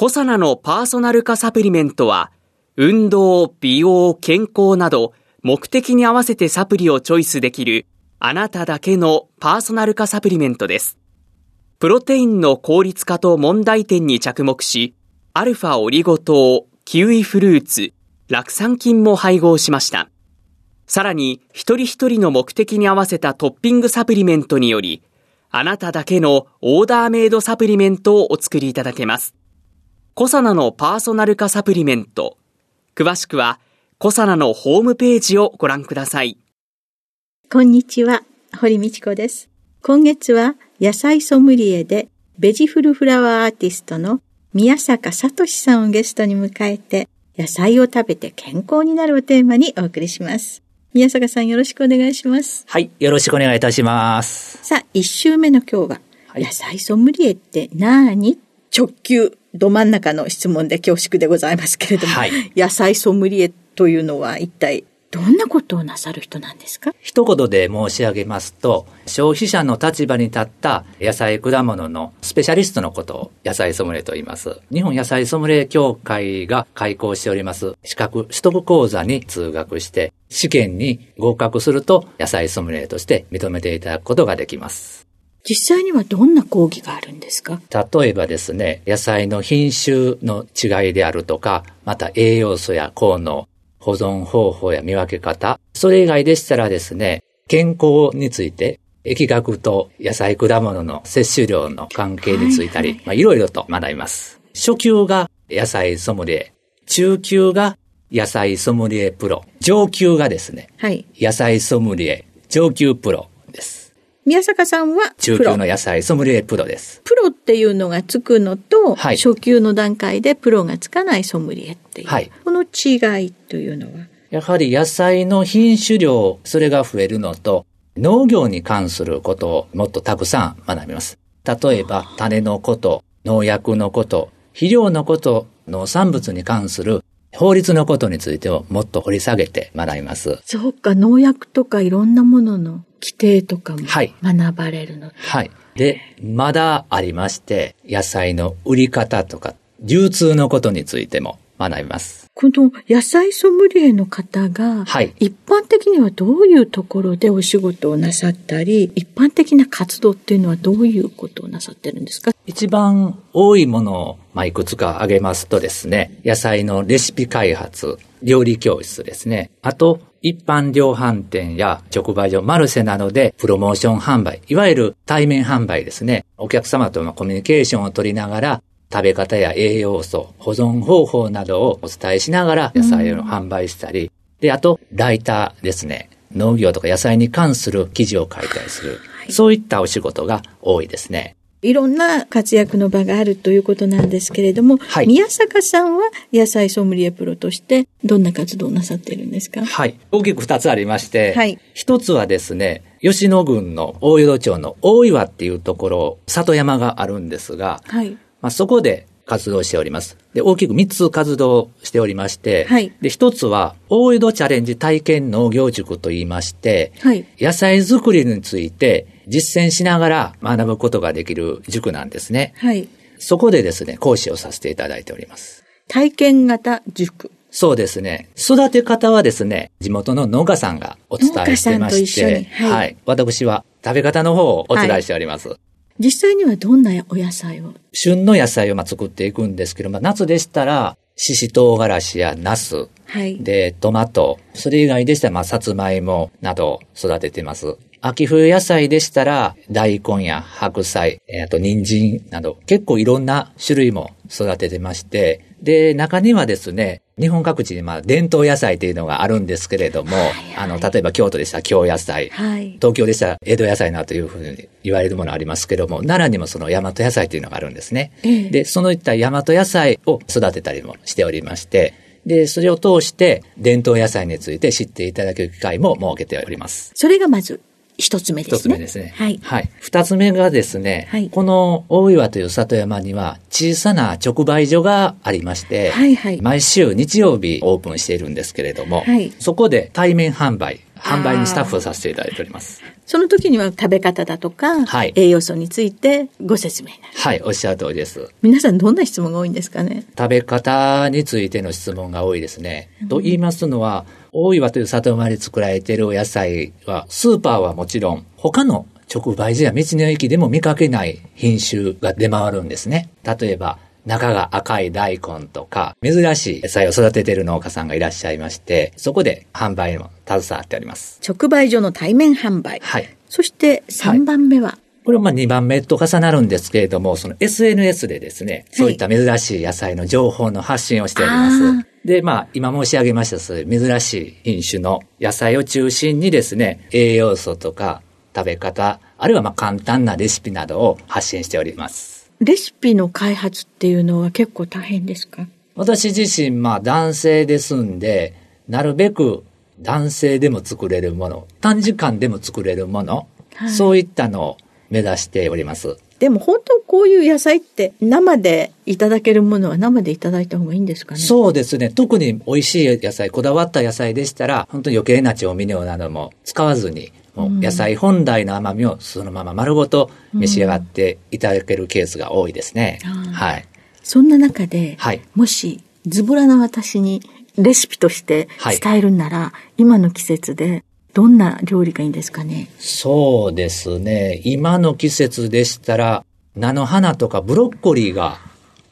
コサナのパーソナル化サプリメントは運動、美容、健康など目的に合わせてサプリをチョイスできるあなただけのパーソナル化サプリメントです。プロテインの効率化と問題点に着目し、アルファオリゴ糖、キウイフルーツ、酪酸菌も配合しました。さらに、一人一人の目的に合わせたトッピングサプリメントにより、あなただけのオーダーメイドサプリメントをお作りいただけます。コサナのパーソナル化サプリメント。詳しくは、コサナのホームページをご覧ください。こんにちは、堀道子です。今月は野菜ソムリエでベジフルフラワーアーティストの宮坂聡さんをゲストに迎えて野菜を食べて健康になるをテーマにお送りします。宮坂さんよろしくお願いします。はい、よろしくお願いいたします。さあ、一週目の今日は、はい、野菜ソムリエって何？直球、ど真ん中の質問で恐縮でございますけれども、はい、野菜ソムリエというのは一体どんなことをなさる人なんですか？一言で申し上げますと、消費者の立場に立った野菜果物のスペシャリストのことを野菜ソムリエと言います。日本野菜ソムリエ協会が開講しております資格取得講座に通学して、試験に合格すると野菜ソムリエとして認めていただくことができます。実際にはどんな講義があるんですか？例えばですね、野菜の品種の違いであるとか、また栄養素や効能、保存方法や見分け方、それ以外でしたらですね、健康について、疫学と野菜果物の摂取量の関係についたり、はいはいまあ、いろいろと学びます。初級が野菜ソムリエ、中級が野菜ソムリエプロ、上級がですね、はい、野菜ソムリエ、上級プロ。宮坂さんは中級の野菜ソムリエプロです。プロっていうのがつくのと、はい、初級の段階でプロがつかないソムリエっていう、はい、この違いというのは？やはり野菜の品種量、それが増えるのと、農業に関することをもっとたくさん学びます。例えば、種のこと、農薬のこと、肥料のこと、農産物に関する法律のことについてをもっと掘り下げて学びます。そうか、農薬とかいろんなものの規定とかも学ばれるの、はい、はい。で、まだありまして、野菜の売り方とか、流通のことについても学びます。この野菜ソムリエの方が、はい、一般的にはどういうところでお仕事をなさったり、一般的な活動っていうのはどういうことをなさってるんですか？一番多いものを、まあ、いくつか挙げますとですね、野菜のレシピ開発、料理教室ですね。あと、一般量販店や直売所、マルセなどでプロモーション販売、いわゆる対面販売ですね。お客様とのコミュニケーションを取りながら、食べ方や栄養素、保存方法などをお伝えしながら野菜を販売したり、で、あと、ライターですね。農業とか野菜に関する記事を書いたりする。はい、そういったお仕事が多いですね。いろんな活躍の場があるということなんですけれども、はい、宮坂さんは野菜ソムリエプロとしてどんな活動をなさっているんですか？はい。大きく二つありまして、はい。一つはですね、吉野郡の大江戸町の大岩っていうところ、里山があるんですが、はい。まあ、そこで活動しております。で、大きく3つ活動しておりまして、はい、で、1つは、大江戸チャレンジ体験農業塾と言いまして、はい、野菜作りについて実践しながら学ぶことができる塾なんですね。はい、そこでですね、講師をさせていただいております。体験型塾。そうですね。育て方はですね、地元の農家さんがお伝えしてまして、はい、はい。私は食べ方の方をお伝えしております。はい実際にはどんなお野菜を？旬の野菜をまあ作っていくんですけど、まあ、夏でしたら、しし唐辛子やナス、はい、で、トマト、それ以外でしたら、まあ、さつまいもなどを育ててます。秋冬野菜でしたら、大根や白菜、あと人参など、結構いろんな種類も育ててまして、で、中にはですね、日本各地にまあ伝統野菜というのがあるんですけれども、あの、例えば京都でしたら京野菜、はい。東京でしたら江戸野菜なというふうに言われるものありますけども、奈良にもその大和野菜というのがあるんですね。ええで、そのいった大和野菜を育てたりもしておりまして、で、それを通して伝統野菜について知っていただける機会も設けております。それがまず一つ目ですね。一つ目ですね。はい。はい。二つ目がですね、はいこの大岩という里山には小さな直売所がありまして、はいはい毎週日曜日オープンしているんですけれども、はいそこで対面販売、販売にスタッフをさせていただいております。その時には食べ方だとか、はい栄養素についてご説明が。はい、おっしゃる通りです。皆さんどんな質問が多いんですかね？食べ方についての質問が多いですね。と言いますのは、大岩という里山で作られているお野菜は、スーパーはもちろん、他の直売所や道の駅でも見かけない品種が出回るんですね。例えば、中が赤い大根とか、珍しい野菜を育てている農家さんがいらっしゃいまして、そこで販売にも携わっております。直売所の対面販売。はい。そして3番目は、これはまあ2番目と重なるんですけれども、その SNS でですね、そういった珍しい野菜の情報の発信をしております。あで、まあ、今申し上げました、そういう珍しい品種の野菜を中心にですね、栄養素とか食べ方、あるいはまあ簡単なレシピなどを発信しております。レシピの開発っていうのは結構大変ですか？私自身、まあ男性ですんで、なるべく男性でも作れるもの、短時間でも作れるもの、はいそういったのを目指しております。でも本当こういう野菜って生でいただけるものは生でいただいた方がいいんですかね？そうですね。特に美味しい野菜、こだわった野菜でしたら、本当に余計な調味料なども使わずに、もう野菜本来の甘みをそのまま丸ごと召し上がっていただけるケースが多いですね。うんはい。そんな中で、はいもしズボラな私にレシピとしてはい伝えるんなら、今の季節でどんな料理がいいんですかね？そうですね。今の季節でしたら、菜の花とかブロッコリーが、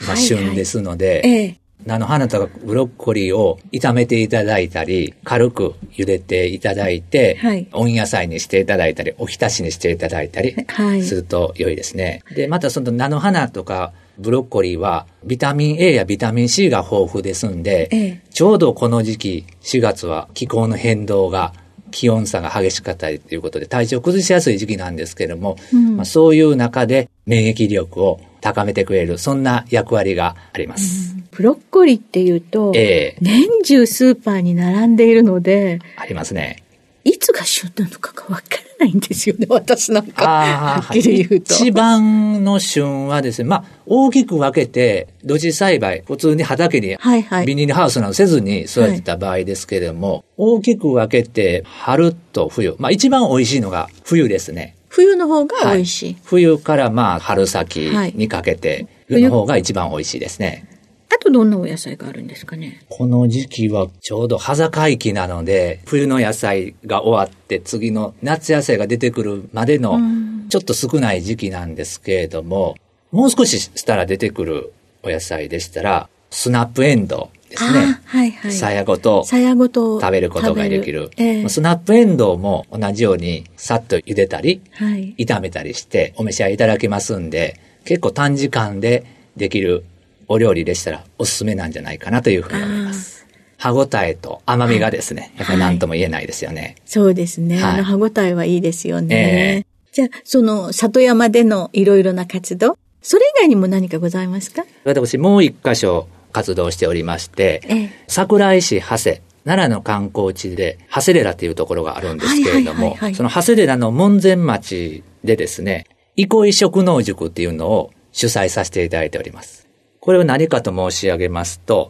まあ、はいはい旬ですので、ええ。菜の花とかブロッコリーを炒めていただいたり、軽く茹でていただいて、はい温野菜にしていただいたり、おひたしにしていただいたりはいすると良いですね。で、またその菜の花とかブロッコリーはビタミン A やビタミン C が豊富ですんで、ええちょうどこの時期、4月は気候の変動が気温差が激しかったりということで体調を崩しやすい時期なんですけれども、うんまあ、そういう中で免疫力を高めてくれる、そんな役割があります。ブロッコリーっていうと、ええ年中スーパーに並んでいるので、ありますね。いつが旬なのかがわからないんですよね、私なんか。あはっきり言うと。一番の旬はですね、まあ、大きく分けて、露地栽培、普通に畑にはいはいビニールハウスなどせずに育てた場合ですけれども、大きく分けて、春と冬。まあ、一番美味しいのが冬ですね。冬の方が美味しい。冬からまあ、春先にかけて、冬の方が一番美味しいですね。あとどんなお野菜があるんですかね？この時期はちょうど葉盛期なので、冬の野菜が終わって次の夏野菜が出てくるまでのんちょっと少ない時期なんですけれども、もう少ししたら出てくるお野菜でしたら、スナップエンドウですね。はいはい。さやごとさやごと食べることができる。ええスナップエンドウも同じようにさっと茹でたり、はい。炒めたりしてお召し上がりいただけますんで、結構短時間でできるお料理でしたらおすすめなんじゃないかなというふうに思います。歯ごたえと甘みがですね、やっぱり何とも言えないですよね。そうですね。はいあの歯ごたえはいいですよえね。じゃあ、その里山でのいろいろな活動、それ以外にも何かございますか？私もう一箇所活動しておりまして、ええ桜井市長谷、奈良の観光地で、長谷寺というところがあるんですけれどもはいはいはいはい、その長谷寺の門前町でですね、憩い食農塾っていうのを主催させていただいております。これは何かと申し上げますと、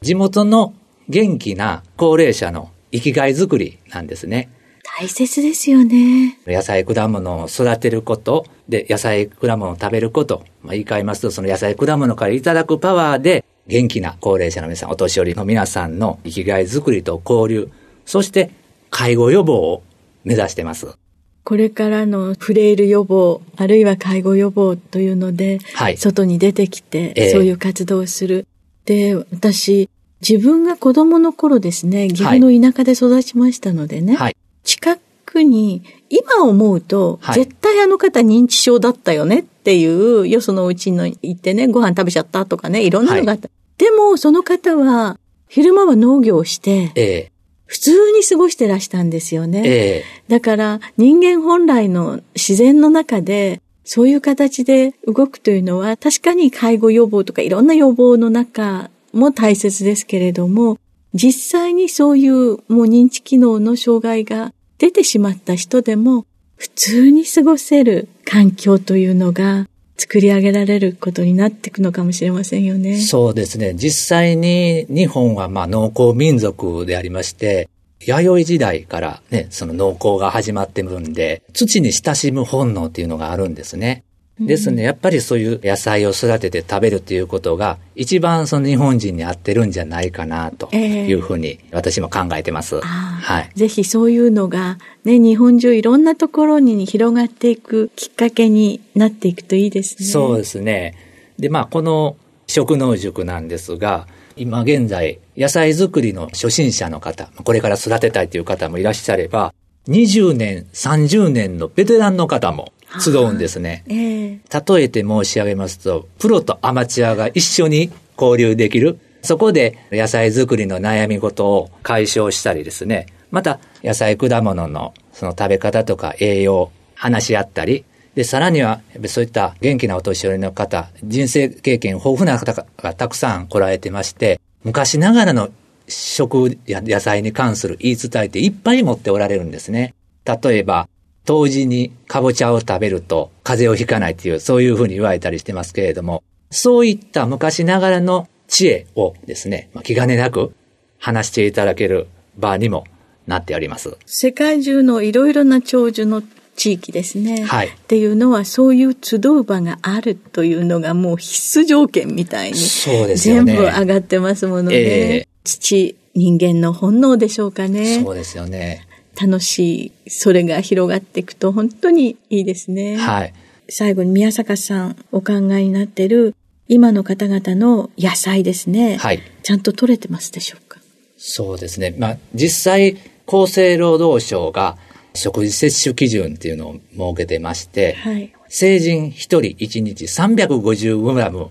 地元の元気な高齢者の生きがいづくりなんですね。大切ですよね。野菜果物を育てること、で、野菜果物を食べること、まあ、言い換えますと、その野菜果物からいただくパワーで、元気な高齢者の皆さん、お年寄りの皆さんの生きがいづくりと交流、そして介護予防を目指してます。これからのフレイル予防、あるいは介護予防というので、はい外に出てきて、ええそういう活動をする。で、私、自分が子供の頃ですね、岐阜の田舎で育ちましたのでね、はい。近くに、今思うと、はい絶対あの方認知症だったよねっていう、よそのうちの行ってね、ご飯食べちゃったとかね、いろんなのがあった。でも、その方は、昼間は農業をして、ええ、普通に過ごしてらしたんですよね。ええ、だから、人間本来の自然の中で、そういう形で動くというのは、確かに介護予防とかいろんな予防の中も大切ですけれども、実際にそういうもう認知機能の障害が出てしまった人でも、普通に過ごせる環境というのが作り上げられることになっていくのかもしれませんよね。そうですね。実際に日本はまあ農耕民族でありまして、弥生時代からね、その農耕が始まってるんで、土に親しむ本能っていうのがあるんですね。ですね、やっぱりそういう野菜を育てて食べるということが、一番その日本人に合ってるんじゃないかな、というふうに私も考えてます。えー、はい。ぜひそういうのが、ね、日本中いろんなところに広がっていくきっかけになっていくといいですね。そうですね。で、まあ、この食農塾なんですが、今現在、野菜作りの初心者の方、これから育てたいという方もいらっしゃれば、20年、30年のベテランの方も集うんですね。えー、例えて申し上げますと、プロとアマチュアが一緒に交流できる。そこで野菜作りの悩み事を解消したりですね。また、野菜果物のその食べ方とか栄養、話し合ったり、で、さらには、そういった元気なお年寄りの方、人生経験豊富な方がたくさん来られてまして、昔ながらの食や野菜に関する言い伝えっていっぱい持っておられるんですね。例えば、当時にかぼちゃを食べると風邪をひかないっていう、そういうふうに言われたりしてますけれども、そういった昔ながらの知恵をですね、まあ、気兼ねなく話していただける場にもなっております。世界中のいろいろな長寿の地域ですね。はい。っていうのはそういう集う場があるというのがもう必須条件みたいに。そうですね。全部上がってますものね。えー、土、人間の本能でしょうかね。そうですよね。楽しい、それが広がっていくと本当にいいですね。はい。最後に宮坂さんお考えになっている今の方々の野菜ですね。はい。ちゃんと取れてますでしょうか？そうですね。まあ、実際、厚生労働省が食事摂取基準っていうのを設けてまして、はい、成人1人1日 350g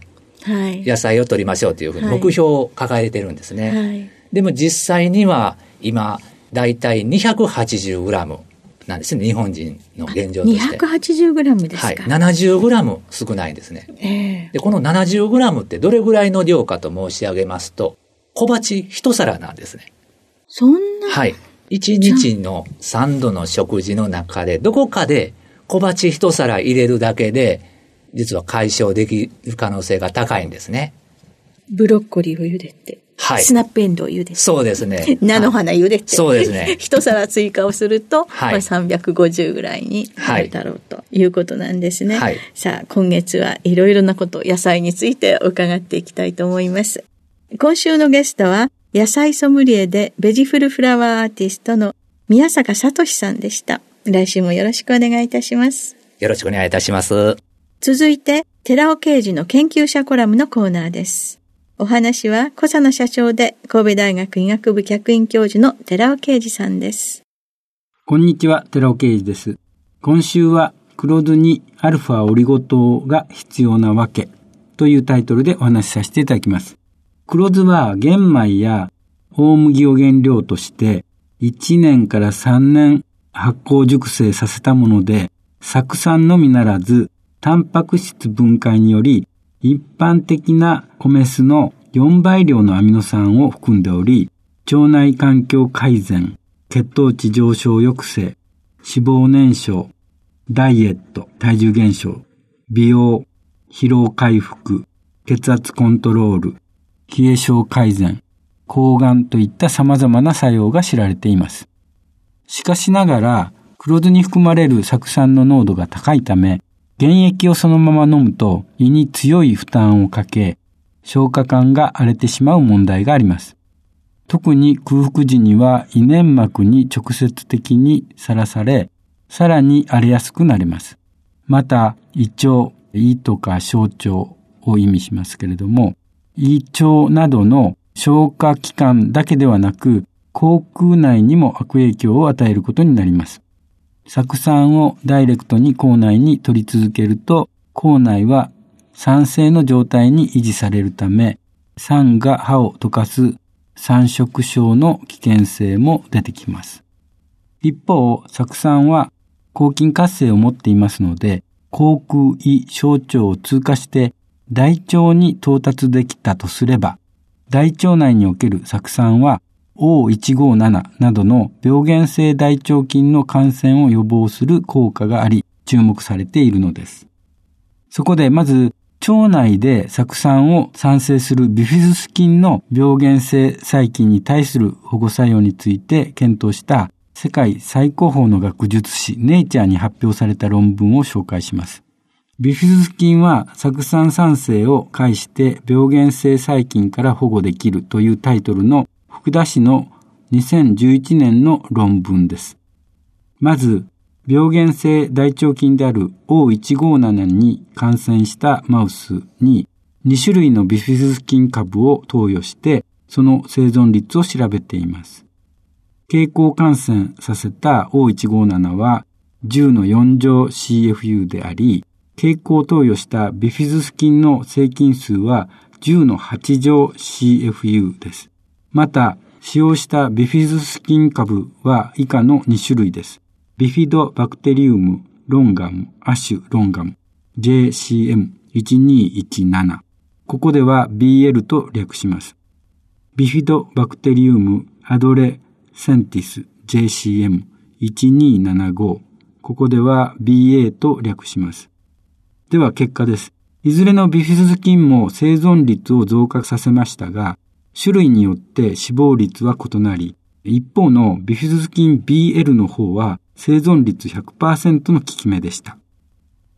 野菜を取りましょうというふうに目標を掲げてるんですね。はい、でも実際には今、だいたい 280g なんですね、日本人の現状として。280g ですか？はい。70g 少ないんですね。えー、で、この 70g ってどれぐらいの量かと申し上げますと、小鉢一皿なんですね。そんな？はい。1日の3度の食事の中で、どこかで小鉢一皿入れるだけで、実は解消できる可能性が高いんですね。ブロッコリーを茹でて。はい。スナップエンドウ茹でて。そうですね。菜の花茹でて。そうですね。一皿追加をすると、はい、まあ、350ぐらいになるだろうということなんですね。はい。さあ、今月はいろいろなこと、野菜について伺っていきたいと思います。今週のゲストは、野菜ソムリエでベジフルフラワーアーティストの宮坂聡さんでした。来週もよろしくお願いいたします。よろしくお願いいたします。続いて、寺尾刑事の研究者コラムのコーナーです。お話は、小佐野社長で神戸大学医学部客員教授の寺尾啓二さんです。こんにちは、寺尾啓二です。今週は、黒酢にアルファオリゴ糖が必要なわけというタイトルでお話しさせていただきます。黒酢は玄米や大麦を原料として1年から3年発酵熟成させたもので、酢酸のみならず、タンパク質分解により一般的な米酢の4倍量のアミノ酸を含んでおり、腸内環境改善、血糖値上昇抑制、脂肪燃焼、ダイエット、体重減少、美容、疲労回復、血圧コントロール、冷え症改善、抗がんといった様々な作用が知られています。しかしながら、黒酢に含まれる酢酸の濃度が高いため、原液をそのまま飲むと胃に強い負担をかけ、消化管が荒れてしまう問題があります。特に空腹時には胃粘膜に直接的にさらされ、さらに荒れやすくなります。また、胃腸、胃とか小腸を意味しますけれども、胃腸などの消化器官だけではなく、口腔内にも悪影響を与えることになります。酢酸をダイレクトに口内に取り続けると、口内は酸性の状態に維持されるため、酸が歯を溶かす酸色症の危険性も出てきます。一方、酢酸は抗菌活性を持っていますので、口腔胃小腸を通過して大腸に到達できたとすれば、大腸内における酢酸は O157 などの病原性大腸菌の感染を予防する効果があり、注目されているのです。そこでまず、腸内で酢酸を産生するビフィズス菌の病原性細菌に対する保護作用について検討した世界最高峰の学術誌ネイチャーに発表された論文を紹介します。ビフィズス菌は酢酸酸性を介して病原性細菌から保護できるというタイトルの福田氏の2011年の論文です。まず、病原性大腸菌である O157 に感染したマウスに2種類のビフィズス菌株を投与してその生存率を調べています。経口感染させた O157 は10の4乗 CFU であり、経口投与したビフィズス菌の生菌数は10の8乗 CFU です。また、使用したビフィズス菌株は以下の2種類です。ビフィドバクテリウムロンガムアシュロンガム JCM1217 ここでは BL と略します。ビフィドバクテリウムアドレセンティス JCM1275 ここでは BA と略します。では結果です。いずれのビフィズス菌も生存率を増加させましたが、種類によって死亡率は異なり、一方のビフィズス菌 BL の方は生存率100%の効き目でした。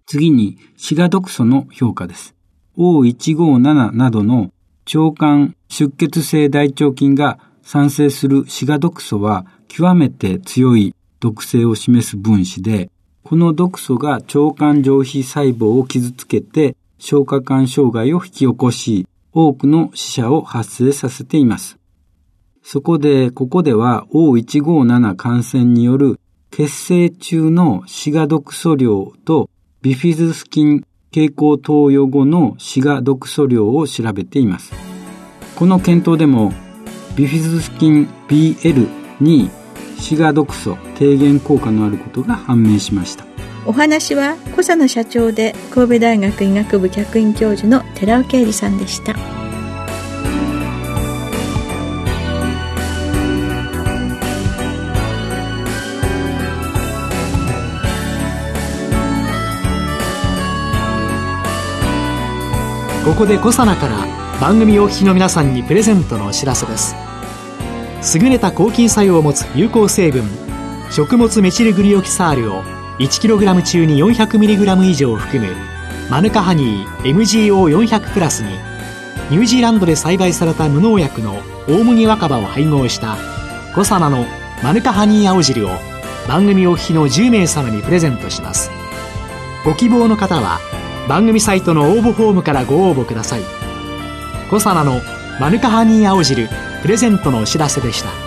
次に、シガ毒素の評価です。O157 などの腸管出血性大腸菌が産生するシガ毒素は極めて強い毒性を示す分子で、この毒素が腸管上皮細胞を傷つけて消化管障害を引き起こし、多くの死者を発生させています。そこで、ここでは O157 感染による血清中のシガ毒素量とビフィズス菌経口投与後のシガ毒素量を調べています。この検討でもビフィズス菌 BL にシガ毒素低減効果のあることが判明しました。お話は小佐野社長で神戸大学医学部客員教授の寺尾啓二さんでした。ここでコサナから番組お聞きの皆さんにプレゼントのお知らせです優れた抗菌作用を持つ有効成分食物メチルグリオキサールを 1kg 中に 400mg 以上含むマヌカハニー MGO400 プラスにニュージーランドで栽培された無農薬の大麦若葉を配合したコサナのマヌカハニー青汁を番組お聞きの10名様にプレゼントします。ご希望の方は番組サイトの応募フォームからご応募ください。コサナのマヌカハニー青汁プレゼントのお知らせでした。